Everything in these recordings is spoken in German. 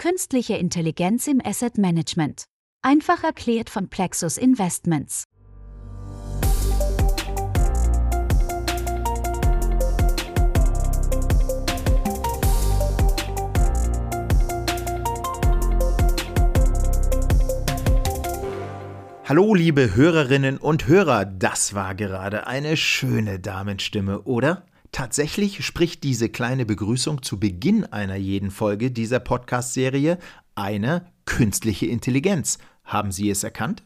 Künstliche Intelligenz im Asset Management. Einfach erklärt von Plexus Investments. Hallo, liebe Hörerinnen und Hörer, das war gerade eine schöne Damenstimme, oder? Tatsächlich spricht diese kleine Begrüßung zu Beginn einer jeden Folge dieser Podcast-Serie eine künstliche Intelligenz. Haben Sie es erkannt?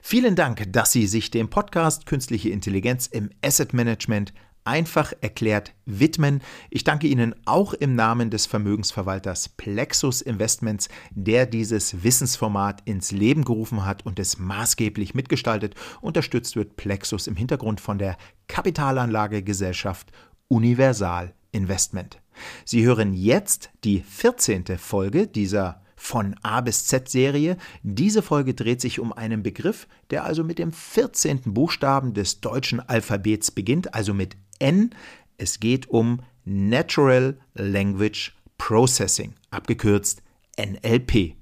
Vielen Dank, dass Sie sich dem Podcast Künstliche Intelligenz im Asset Management einfach erklärt widmen. Ich danke Ihnen auch im Namen des Vermögensverwalters Plexus Investments, der dieses Wissensformat ins Leben gerufen hat und es maßgeblich mitgestaltet. Unterstützt wird Plexus im Hintergrund von der Kapitalanlagegesellschaft Universal Investment. Sie hören jetzt die 14. Folge dieser von A bis Z Serie. Diese Folge dreht sich um einen Begriff, der also mit dem 14. Buchstaben des deutschen Alphabets beginnt, also mit N. Es geht um Natural Language Processing, abgekürzt NLP.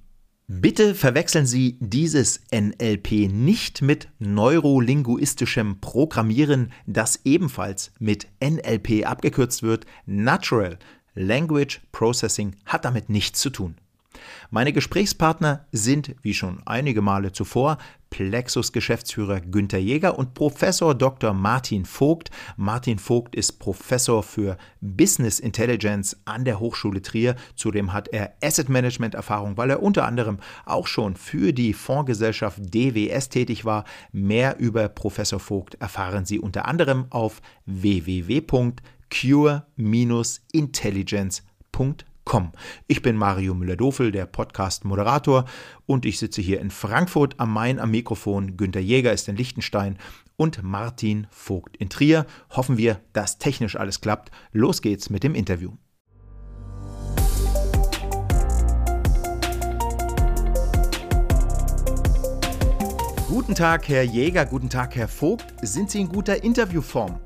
Bitte verwechseln Sie dieses NLP nicht mit neurolinguistischem Programmieren, das ebenfalls mit NLP abgekürzt wird. Natural Language Processing hat damit nichts zu tun. Meine Gesprächspartner sind, wie schon einige Male zuvor, Plexus-Geschäftsführer Günter Jäger und Professor Dr. Martin Vogt. Martin Vogt ist Professor für Business Intelligence an der Hochschule Trier. Zudem hat er Asset Management Erfahrung, weil er unter anderem auch schon für die Fondsgesellschaft DWS tätig war. Mehr über Professor Vogt erfahren Sie unter anderem auf www.cure-intelligence.com komm. Ich bin Mario Müller-Dofel, der Podcast-Moderator und ich sitze hier in Frankfurt am Main am Mikrofon. Günter Jäger ist in Liechtenstein und Martin Vogt in Trier. Hoffen wir, dass technisch alles klappt. Los geht's mit dem Interview. Guten Tag, Herr Jäger, guten Tag, Herr Vogt. Sind Sie in guter Interviewform?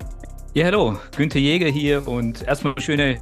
Ja, hallo, Günther Jäger hier und erstmal schöne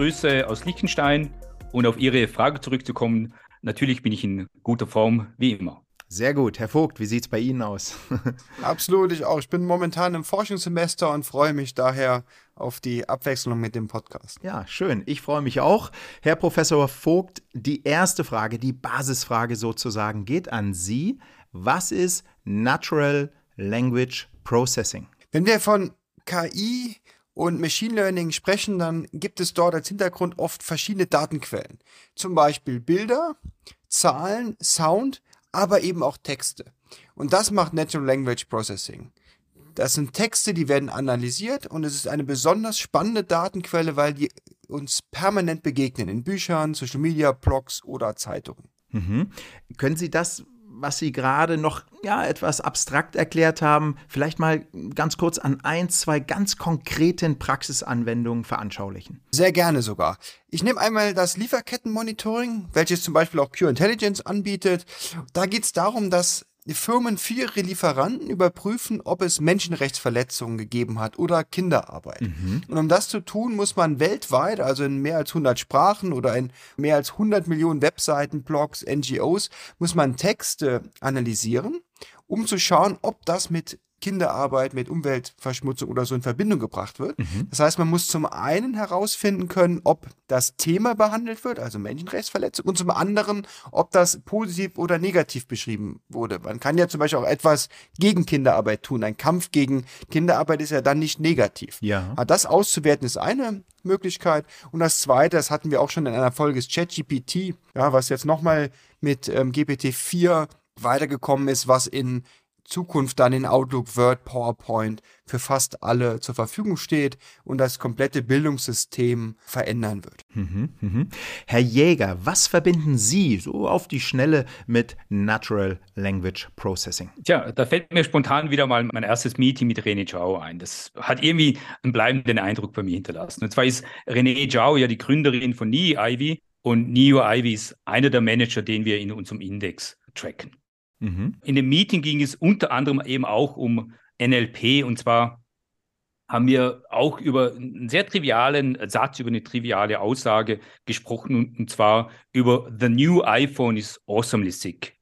Grüße aus Liechtenstein und auf Ihre Frage zurückzukommen. Natürlich bin ich in guter Form, wie immer. Sehr gut. Herr Vogt, wie sieht es bei Ihnen aus? Absolut, ich auch. Ich bin momentan im Forschungssemester und freue mich daher auf die Abwechslung mit dem Podcast. Ja, schön. Ich freue mich auch. Herr Professor Vogt, die erste Frage, die Basisfrage sozusagen, geht an Sie. Was ist Natural Language Processing? Wenn wir von KI und Machine Learning sprechen, dann gibt es dort als Hintergrund oft verschiedene Datenquellen. Zum Beispiel Bilder, Zahlen, Sound, aber eben auch Texte. Und das macht Natural Language Processing. Das sind Texte, die werden analysiert und es ist eine besonders spannende Datenquelle, weil die uns permanent begegnen in Büchern, Social Media, Blogs oder Zeitungen. Mhm. Können Sie das was Sie gerade noch ja, etwas abstrakt erklärt haben, vielleicht mal ganz kurz an ein, zwei ganz konkreten Praxisanwendungen veranschaulichen? Sehr gerne sogar. Ich nehme einmal das Lieferkettenmonitoring, welches zum Beispiel auch Pure Intelligence anbietet. Da geht es darum, dass Firmen für ihre Lieferanten überprüfen, ob es Menschenrechtsverletzungen gegeben hat oder Kinderarbeit. Mhm. Und um das zu tun, muss man weltweit, also in mehr als 100 Sprachen oder in mehr als 100 Millionen Webseiten, Blogs, NGOs, muss man Texte analysieren, um zu schauen, ob das mit Kinderarbeit mit Umweltverschmutzung oder so in Verbindung gebracht wird. Mhm. Das heißt, man muss zum einen herausfinden können, ob das Thema behandelt wird, also Menschenrechtsverletzung, und zum anderen, ob das positiv oder negativ beschrieben wurde. Man kann ja zum Beispiel auch etwas gegen Kinderarbeit tun. Ein Kampf gegen Kinderarbeit ist ja dann nicht negativ. Ja. Aber das auszuwerten ist eine Möglichkeit. Und das zweite, das hatten wir auch schon in einer Folge, ist ChatGPT, ja, was jetzt nochmal mit ähm, GPT-4 weitergekommen ist, was in Zukunft dann in Outlook, Word, PowerPoint für fast alle zur Verfügung steht und das komplette Bildungssystem verändern wird. Mhm, mhm. Herr Jäger, was verbinden Sie so auf die Schnelle mit Natural Language Processing? Tja, da fällt mir spontan wieder mal mein erstes Meeting mit René Zhao ein. Das hat irgendwie einen bleibenden Eindruck bei mir hinterlassen. Und zwar ist René Zhao ja die Gründerin von NEO Ivy und NEO Ivy ist einer der Manager, den wir in unserem Index tracken. Mhm. In dem Meeting ging es unter anderem eben auch um NLP und zwar haben wir auch über einen sehr trivialen Satz, über eine triviale Aussage gesprochen, und zwar über The new iPhone is awesomely sick.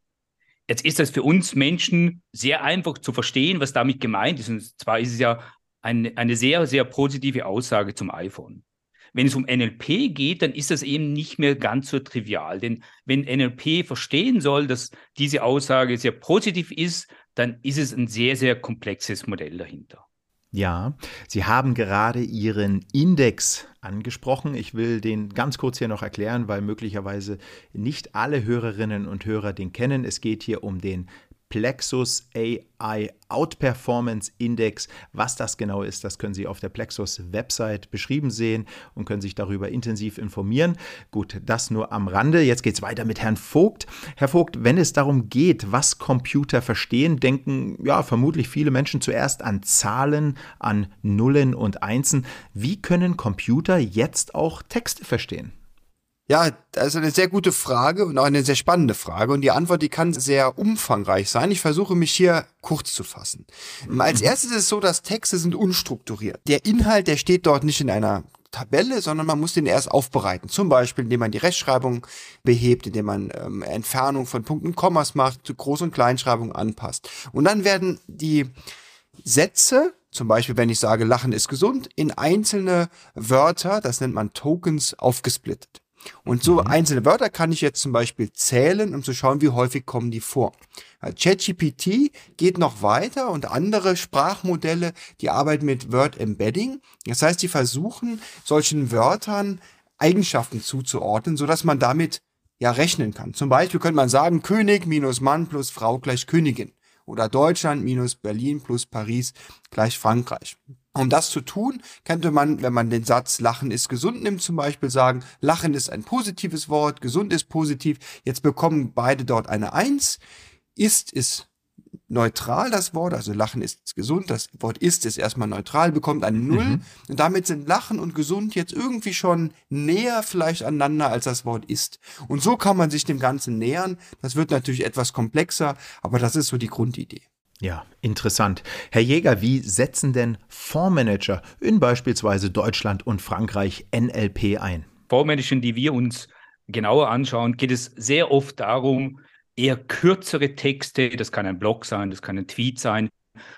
Jetzt ist das für uns Menschen sehr einfach zu verstehen, was damit gemeint ist. Und zwar ist es ja eine, eine sehr, sehr positive Aussage zum iPhone. Wenn es um NLP geht, dann ist das eben nicht mehr ganz so trivial. Denn wenn NLP verstehen soll, dass diese Aussage sehr positiv ist, dann ist es ein sehr, sehr komplexes Modell dahinter. Ja, Sie haben gerade Ihren Index angesprochen. Ich will den ganz kurz hier noch erklären, weil möglicherweise nicht alle Hörerinnen und Hörer den kennen. Es geht hier um den Plexus AI Outperformance Index. Was das genau ist, das können Sie auf der Plexus Website beschrieben sehen und können sich darüber intensiv informieren. Gut, das nur am Rande. Jetzt geht es weiter mit Herrn Vogt. Herr Vogt, wenn es darum geht, was Computer verstehen, denken ja vermutlich viele Menschen zuerst an Zahlen, an Nullen und Einsen. Wie können Computer jetzt auch Texte verstehen? Ja, das ist eine sehr gute Frage und auch eine sehr spannende Frage. Und die Antwort, die kann sehr umfangreich sein. Ich versuche mich hier kurz zu fassen. Als erstes ist es so, dass Texte sind unstrukturiert. Der Inhalt, der steht dort nicht in einer Tabelle, sondern man muss den erst aufbereiten. Zum Beispiel, indem man die Rechtschreibung behebt, indem man ähm, Entfernung von Punkten Kommas macht, Groß- und Kleinschreibung anpasst. Und dann werden die Sätze, zum Beispiel, wenn ich sage, Lachen ist gesund, in einzelne Wörter, das nennt man Tokens, aufgesplittet. Und so mhm. einzelne Wörter kann ich jetzt zum Beispiel zählen, um zu schauen, wie häufig kommen die vor. ChatGPT geht noch weiter und andere Sprachmodelle, die arbeiten mit Word Embedding. Das heißt, die versuchen, solchen Wörtern Eigenschaften zuzuordnen, so dass man damit ja rechnen kann. Zum Beispiel könnte man sagen, König minus Mann plus Frau gleich Königin. Oder Deutschland minus Berlin plus Paris gleich Frankreich. Um das zu tun, könnte man, wenn man den Satz Lachen ist gesund nimmt, zum Beispiel sagen, Lachen ist ein positives Wort, gesund ist positiv. Jetzt bekommen beide dort eine Eins. Ist ist neutral das Wort, also Lachen ist gesund, das Wort ist ist erstmal neutral, bekommt eine Null. Mhm. Und damit sind Lachen und gesund jetzt irgendwie schon näher vielleicht aneinander als das Wort ist. Und so kann man sich dem Ganzen nähern. Das wird natürlich etwas komplexer, aber das ist so die Grundidee. Ja, interessant. Herr Jäger, wie setzen denn Fondsmanager in beispielsweise Deutschland und Frankreich NLP ein? Fondsmanagern, die wir uns genauer anschauen, geht es sehr oft darum, eher kürzere Texte, das kann ein Blog sein, das kann ein Tweet sein,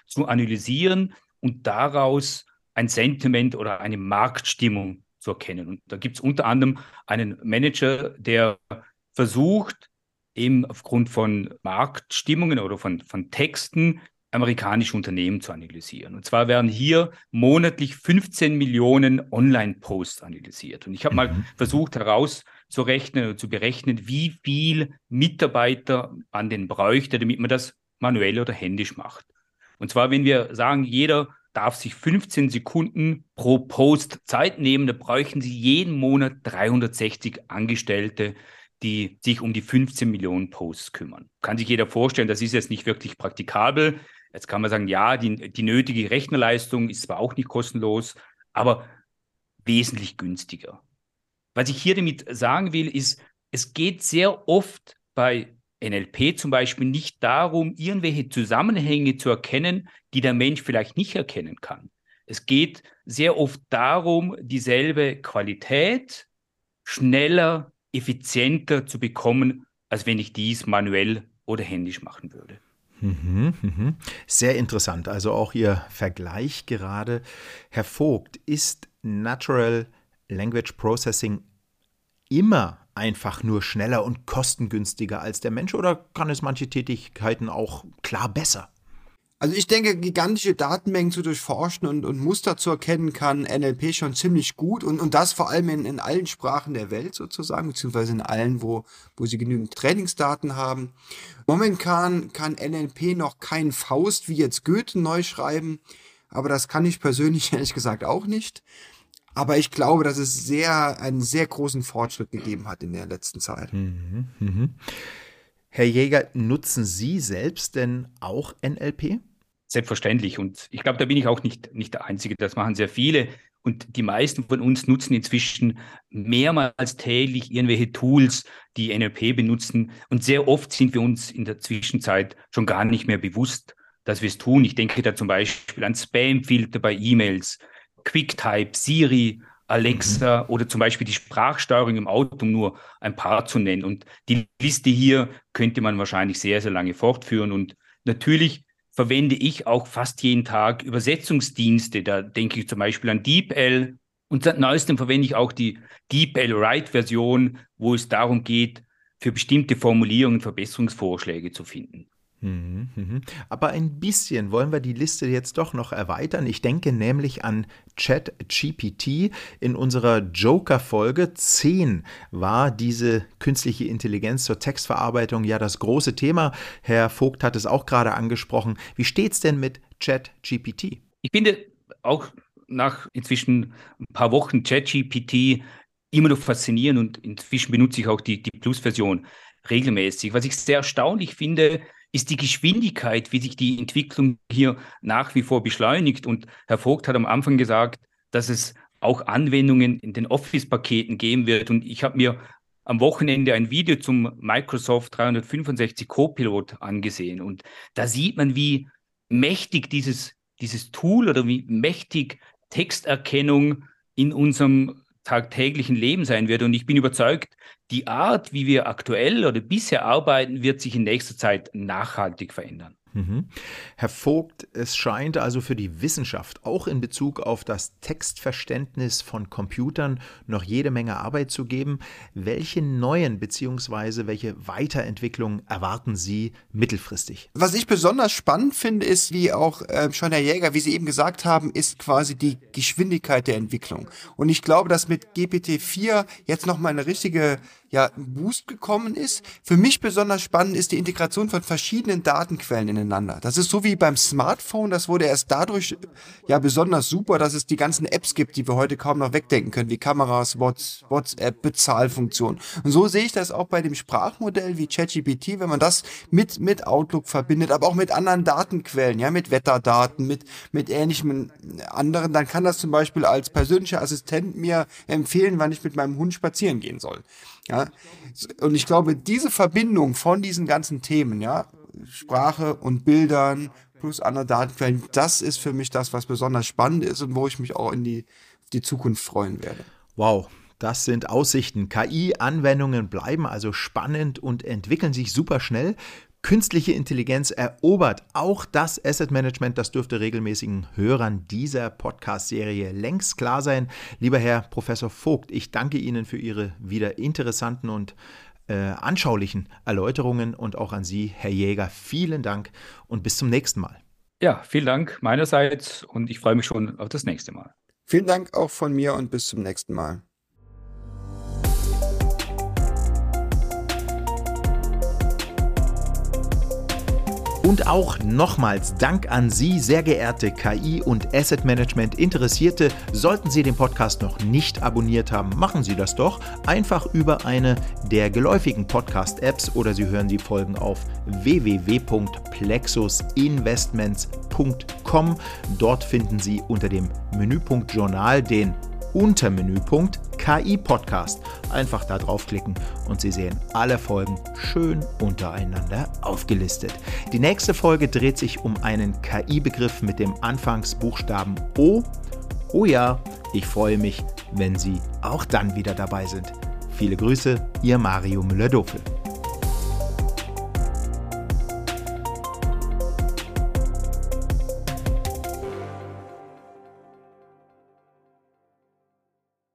zu analysieren und daraus ein Sentiment oder eine Marktstimmung zu erkennen. Und da gibt es unter anderem einen Manager, der versucht, eben aufgrund von Marktstimmungen oder von, von Texten amerikanische Unternehmen zu analysieren. Und zwar werden hier monatlich 15 Millionen Online-Posts analysiert. Und ich habe mhm. mal versucht herauszurechnen oder zu berechnen, wie viel Mitarbeiter an den bräuchte, damit man das manuell oder händisch macht. Und zwar, wenn wir sagen, jeder darf sich 15 Sekunden pro Post Zeit nehmen, da bräuchten Sie jeden Monat 360 Angestellte, die sich um die 15 Millionen Posts kümmern. Kann sich jeder vorstellen, das ist jetzt nicht wirklich praktikabel. Jetzt kann man sagen, ja, die, die nötige Rechnerleistung ist zwar auch nicht kostenlos, aber wesentlich günstiger. Was ich hier damit sagen will, ist, es geht sehr oft bei NLP zum Beispiel nicht darum, irgendwelche Zusammenhänge zu erkennen, die der Mensch vielleicht nicht erkennen kann. Es geht sehr oft darum, dieselbe Qualität schneller effizienter zu bekommen, als wenn ich dies manuell oder händisch machen würde. Mhm, mhm. Sehr interessant. Also auch Ihr Vergleich gerade. Herr Vogt, ist Natural Language Processing immer einfach nur schneller und kostengünstiger als der Mensch oder kann es manche Tätigkeiten auch klar besser? Also ich denke, gigantische Datenmengen zu durchforschen und, und Muster zu erkennen kann NLP schon ziemlich gut und, und das vor allem in, in allen Sprachen der Welt sozusagen, beziehungsweise in allen, wo, wo sie genügend Trainingsdaten haben. Momentan kann NLP noch kein Faust wie jetzt Goethe neu schreiben, aber das kann ich persönlich ehrlich gesagt auch nicht. Aber ich glaube, dass es sehr, einen sehr großen Fortschritt gegeben hat in der letzten Zeit. Mhm, mh. Herr Jäger, nutzen Sie selbst denn auch NLP? Selbstverständlich. Und ich glaube, da bin ich auch nicht, nicht der Einzige. Das machen sehr viele. Und die meisten von uns nutzen inzwischen mehrmals täglich irgendwelche Tools, die NLP benutzen. Und sehr oft sind wir uns in der Zwischenzeit schon gar nicht mehr bewusst, dass wir es tun. Ich denke da zum Beispiel an Spamfilter bei E-Mails, QuickType, Siri, Alexa mhm. oder zum Beispiel die Sprachsteuerung im Auto, um nur ein paar zu nennen. Und die Liste hier könnte man wahrscheinlich sehr, sehr lange fortführen. Und natürlich verwende ich auch fast jeden Tag Übersetzungsdienste. Da denke ich zum Beispiel an DeepL. Und seit neuestem verwende ich auch die DeepL Write-Version, wo es darum geht, für bestimmte Formulierungen Verbesserungsvorschläge zu finden. Mhm, mhm. Aber ein bisschen wollen wir die Liste jetzt doch noch erweitern. Ich denke nämlich an ChatGPT. In unserer Joker-Folge 10 war diese künstliche Intelligenz zur Textverarbeitung ja das große Thema. Herr Vogt hat es auch gerade angesprochen. Wie steht es denn mit ChatGPT? Ich finde auch nach inzwischen ein paar Wochen ChatGPT immer noch faszinierend und inzwischen benutze ich auch die, die Plus-Version regelmäßig. Was ich sehr erstaunlich finde, ist die Geschwindigkeit, wie sich die Entwicklung hier nach wie vor beschleunigt. Und Herr Vogt hat am Anfang gesagt, dass es auch Anwendungen in den Office-Paketen geben wird. Und ich habe mir am Wochenende ein Video zum Microsoft 365 Copilot angesehen. Und da sieht man, wie mächtig dieses, dieses Tool oder wie mächtig Texterkennung in unserem tagtäglichen Leben sein wird. Und ich bin überzeugt, die Art, wie wir aktuell oder bisher arbeiten, wird sich in nächster Zeit nachhaltig verändern. Mhm. Herr Vogt, es scheint also für die Wissenschaft auch in Bezug auf das Textverständnis von Computern noch jede Menge Arbeit zu geben. Welche neuen bzw. welche Weiterentwicklungen erwarten Sie mittelfristig? Was ich besonders spannend finde, ist, wie auch äh, schon Herr Jäger, wie Sie eben gesagt haben, ist quasi die Geschwindigkeit der Entwicklung. Und ich glaube, dass mit GPT-4 jetzt nochmal eine richtige ja, Boost gekommen ist. Für mich besonders spannend ist die Integration von verschiedenen Datenquellen ineinander. Das ist so wie beim Smartphone, das wurde erst dadurch ja besonders super, dass es die ganzen Apps gibt, die wir heute kaum noch wegdenken können, wie Kameras, WhatsApp, Bezahlfunktionen. Und so sehe ich das auch bei dem Sprachmodell wie ChatGPT, wenn man das mit, mit Outlook verbindet, aber auch mit anderen Datenquellen, ja, mit Wetterdaten, mit, mit ähnlichem anderen, dann kann das zum Beispiel als persönlicher Assistent mir empfehlen, wann ich mit meinem Hund spazieren gehen soll. Ja, und ich glaube, diese Verbindung von diesen ganzen Themen, ja, Sprache und Bildern plus andere Datenquellen, das ist für mich das, was besonders spannend ist und wo ich mich auch in die, die Zukunft freuen werde. Wow, das sind Aussichten. KI-Anwendungen bleiben also spannend und entwickeln sich super schnell. Künstliche Intelligenz erobert auch das Asset Management. Das dürfte regelmäßigen Hörern dieser Podcast-Serie längst klar sein. Lieber Herr Professor Vogt, ich danke Ihnen für Ihre wieder interessanten und äh, anschaulichen Erläuterungen und auch an Sie, Herr Jäger, vielen Dank und bis zum nächsten Mal. Ja, vielen Dank meinerseits und ich freue mich schon auf das nächste Mal. Vielen Dank auch von mir und bis zum nächsten Mal. Und auch nochmals Dank an Sie, sehr geehrte KI- und Asset Management Interessierte. Sollten Sie den Podcast noch nicht abonniert haben, machen Sie das doch einfach über eine der geläufigen Podcast-Apps oder Sie hören die Folgen auf www.plexusinvestments.com. Dort finden Sie unter dem Menüpunkt Journal den Untermenüpunkt KI Podcast. Einfach da draufklicken und Sie sehen alle Folgen schön untereinander aufgelistet. Die nächste Folge dreht sich um einen KI-Begriff mit dem Anfangsbuchstaben O. Oh ja, ich freue mich, wenn Sie auch dann wieder dabei sind. Viele Grüße, Ihr Mario Müller-Dofel.